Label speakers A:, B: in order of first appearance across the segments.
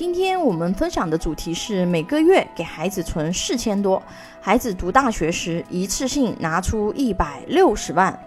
A: 今天我们分享的主题是每个月给孩子存四千多，孩子读大学时一次性拿出一百六十万。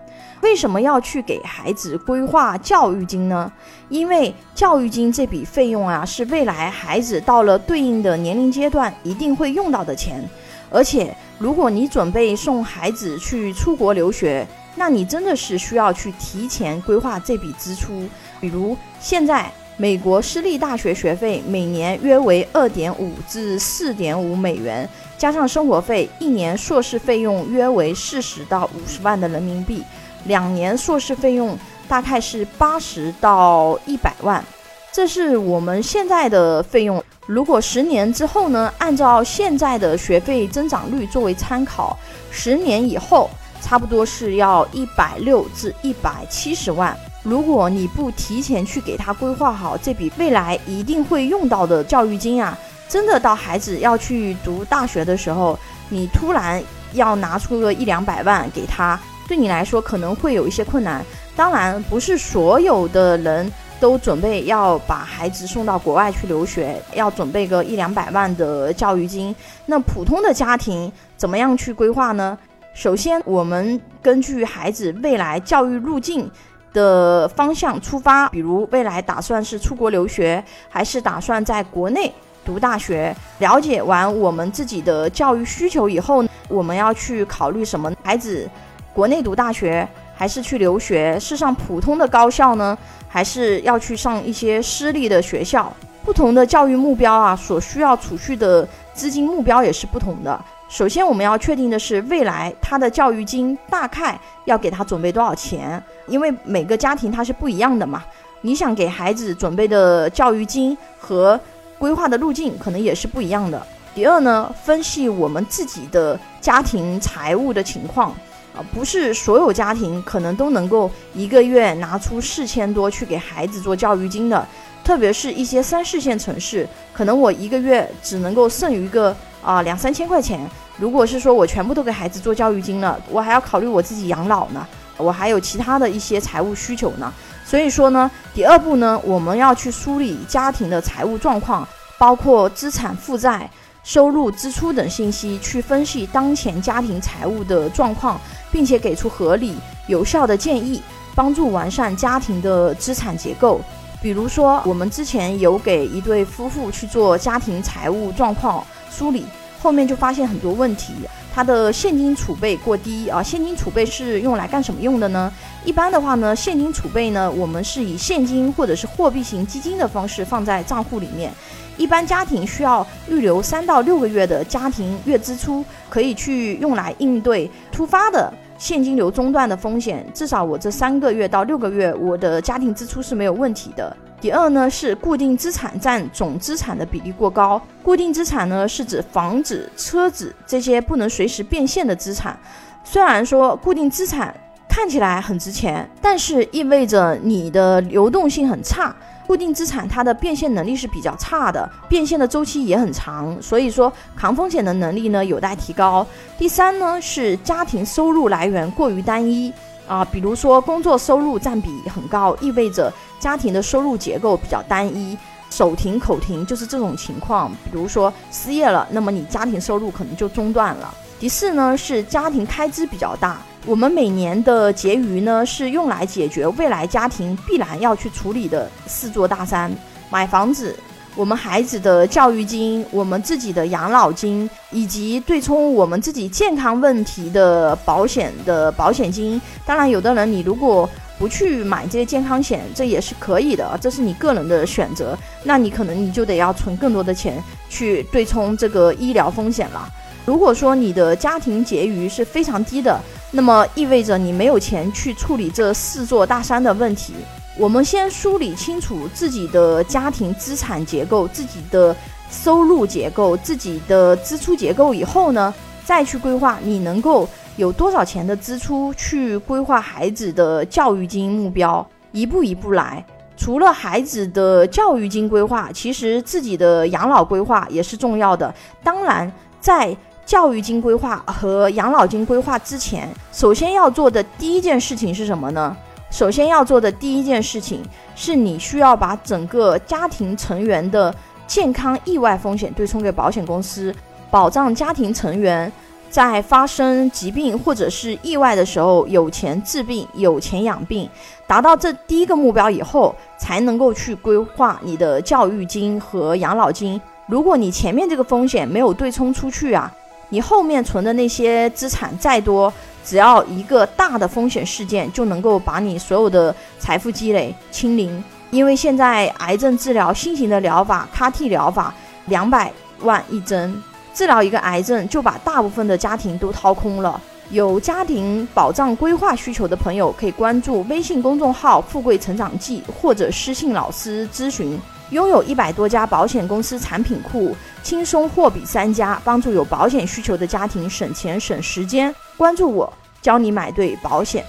A: 为什么要去给孩子规划教育金呢？因为教育金这笔费用啊，是未来孩子到了对应的年龄阶段一定会用到的钱。而且，如果你准备送孩子去出国留学，那你真的是需要去提前规划这笔支出。比如现在。美国私立大学学费每年约为二点五至四点五美元，加上生活费，一年硕士费用约为四十到五十万的人民币，两年硕士费用大概是八十到一百万。这是我们现在的费用。如果十年之后呢？按照现在的学费增长率作为参考，十年以后差不多是要一百六至一百七十万。如果你不提前去给他规划好这笔未来一定会用到的教育金啊，真的到孩子要去读大学的时候，你突然要拿出个一两百万给他，对你来说可能会有一些困难。当然，不是所有的人都准备要把孩子送到国外去留学，要准备个一两百万的教育金。那普通的家庭怎么样去规划呢？首先，我们根据孩子未来教育路径。的方向出发，比如未来打算是出国留学，还是打算在国内读大学？了解完我们自己的教育需求以后，我们要去考虑什么？孩子国内读大学，还是去留学？是上普通的高校呢，还是要去上一些私立的学校？不同的教育目标啊，所需要储蓄的资金目标也是不同的。首先，我们要确定的是未来他的教育金大概要给他准备多少钱，因为每个家庭他是不一样的嘛。你想给孩子准备的教育金和规划的路径可能也是不一样的。第二呢，分析我们自己的家庭财务的情况啊，不是所有家庭可能都能够一个月拿出四千多去给孩子做教育金的，特别是一些三四线城市，可能我一个月只能够剩余个啊两三千块钱。如果是说我全部都给孩子做教育金了，我还要考虑我自己养老呢，我还有其他的一些财务需求呢。所以说呢，第二步呢，我们要去梳理家庭的财务状况，包括资产负债、收入支出等信息，去分析当前家庭财务的状况，并且给出合理有效的建议，帮助完善家庭的资产结构。比如说，我们之前有给一对夫妇去做家庭财务状况梳理。后面就发现很多问题，他的现金储备过低啊。现金储备是用来干什么用的呢？一般的话呢，现金储备呢，我们是以现金或者是货币型基金的方式放在账户里面。一般家庭需要预留三到六个月的家庭月支出，可以去用来应对突发的现金流中断的风险。至少我这三个月到六个月，我的家庭支出是没有问题的。第二呢是固定资产占总资产的比例过高。固定资产呢是指房子、车子这些不能随时变现的资产。虽然说固定资产看起来很值钱，但是意味着你的流动性很差。固定资产它的变现能力是比较差的，变现的周期也很长，所以说抗风险的能力呢有待提高。第三呢是家庭收入来源过于单一。啊，比如说工作收入占比很高，意味着家庭的收入结构比较单一，手停口停就是这种情况。比如说失业了，那么你家庭收入可能就中断了。第四呢是家庭开支比较大，我们每年的结余呢是用来解决未来家庭必然要去处理的四座大山：买房子。我们孩子的教育金，我们自己的养老金，以及对冲我们自己健康问题的保险的保险金。当然，有的人你如果不去买这些健康险，这也是可以的，这是你个人的选择。那你可能你就得要存更多的钱去对冲这个医疗风险了。如果说你的家庭结余是非常低的，那么意味着你没有钱去处理这四座大山的问题。我们先梳理清楚自己的家庭资产结构、自己的收入结构、自己的支出结构以后呢，再去规划你能够有多少钱的支出去规划孩子的教育金目标，一步一步来。除了孩子的教育金规划，其实自己的养老规划也是重要的。当然，在教育金规划和养老金规划之前，首先要做的第一件事情是什么呢？首先要做的第一件事情是你需要把整个家庭成员的健康意外风险对冲给保险公司，保障家庭成员在发生疾病或者是意外的时候有钱治病、有钱养病。达到这第一个目标以后，才能够去规划你的教育金和养老金。如果你前面这个风险没有对冲出去啊，你后面存的那些资产再多，只要一个大的风险事件就能够把你所有的财富积累清零。因为现在癌症治疗新型的疗法 CAR-T 疗法两百万一针，治疗一个癌症就把大部分的家庭都掏空了。有家庭保障规划需求的朋友，可以关注微信公众号“富贵成长记”或者私信老师咨询。拥有一百多家保险公司产品库，轻松货比三家，帮助有保险需求的家庭省钱省时间。关注我，教你买对保险。